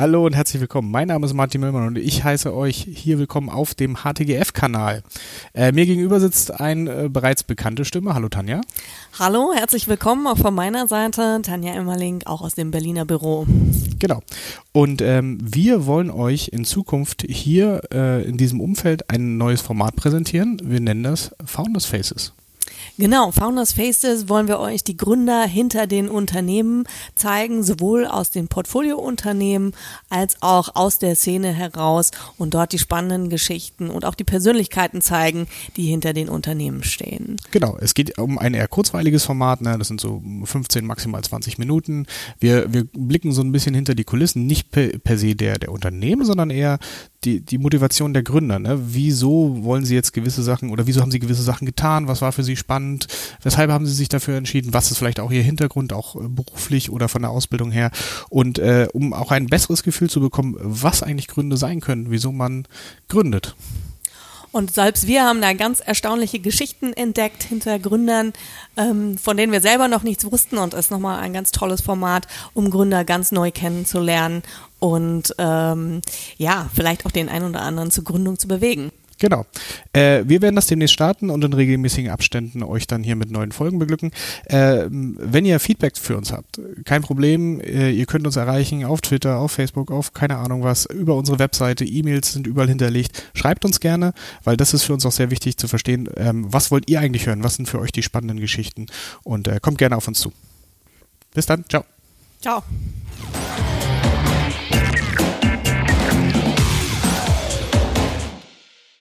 Hallo und herzlich willkommen. Mein Name ist Martin Müllmann und ich heiße euch hier willkommen auf dem HTGF-Kanal. Äh, mir gegenüber sitzt eine äh, bereits bekannte Stimme. Hallo Tanja. Hallo, herzlich willkommen auch von meiner Seite. Tanja Emmerling, auch aus dem Berliner Büro. Genau. Und ähm, wir wollen euch in Zukunft hier äh, in diesem Umfeld ein neues Format präsentieren. Wir nennen das Founders Faces. Genau, Founders Faces wollen wir euch die Gründer hinter den Unternehmen zeigen, sowohl aus den Portfoliounternehmen als auch aus der Szene heraus und dort die spannenden Geschichten und auch die Persönlichkeiten zeigen, die hinter den Unternehmen stehen. Genau, es geht um ein eher kurzweiliges Format, ne? das sind so 15, maximal 20 Minuten. Wir, wir blicken so ein bisschen hinter die Kulissen, nicht per, per se der, der Unternehmen, sondern eher die, die Motivation der Gründer. Ne? Wieso wollen sie jetzt gewisse Sachen oder wieso haben sie gewisse Sachen getan? Was war für sie spannend? Weshalb haben sie sich dafür entschieden? Was ist vielleicht auch ihr Hintergrund, auch äh, beruflich oder von der Ausbildung her? Und äh, um auch ein besseres Gefühl zu bekommen, was eigentlich Gründe sein können, wieso man gründet. Und selbst wir haben da ganz erstaunliche Geschichten entdeckt hinter Gründern, ähm, von denen wir selber noch nichts wussten und ist nochmal ein ganz tolles Format, um Gründer ganz neu kennenzulernen und ähm, ja, vielleicht auch den einen oder anderen zur Gründung zu bewegen. Genau. Äh, wir werden das demnächst starten und in regelmäßigen Abständen euch dann hier mit neuen Folgen beglücken. Äh, wenn ihr Feedback für uns habt, kein Problem. Äh, ihr könnt uns erreichen auf Twitter, auf Facebook, auf keine Ahnung was, über unsere Webseite. E-Mails sind überall hinterlegt. Schreibt uns gerne, weil das ist für uns auch sehr wichtig zu verstehen. Ähm, was wollt ihr eigentlich hören? Was sind für euch die spannenden Geschichten? Und äh, kommt gerne auf uns zu. Bis dann. Ciao. Ciao.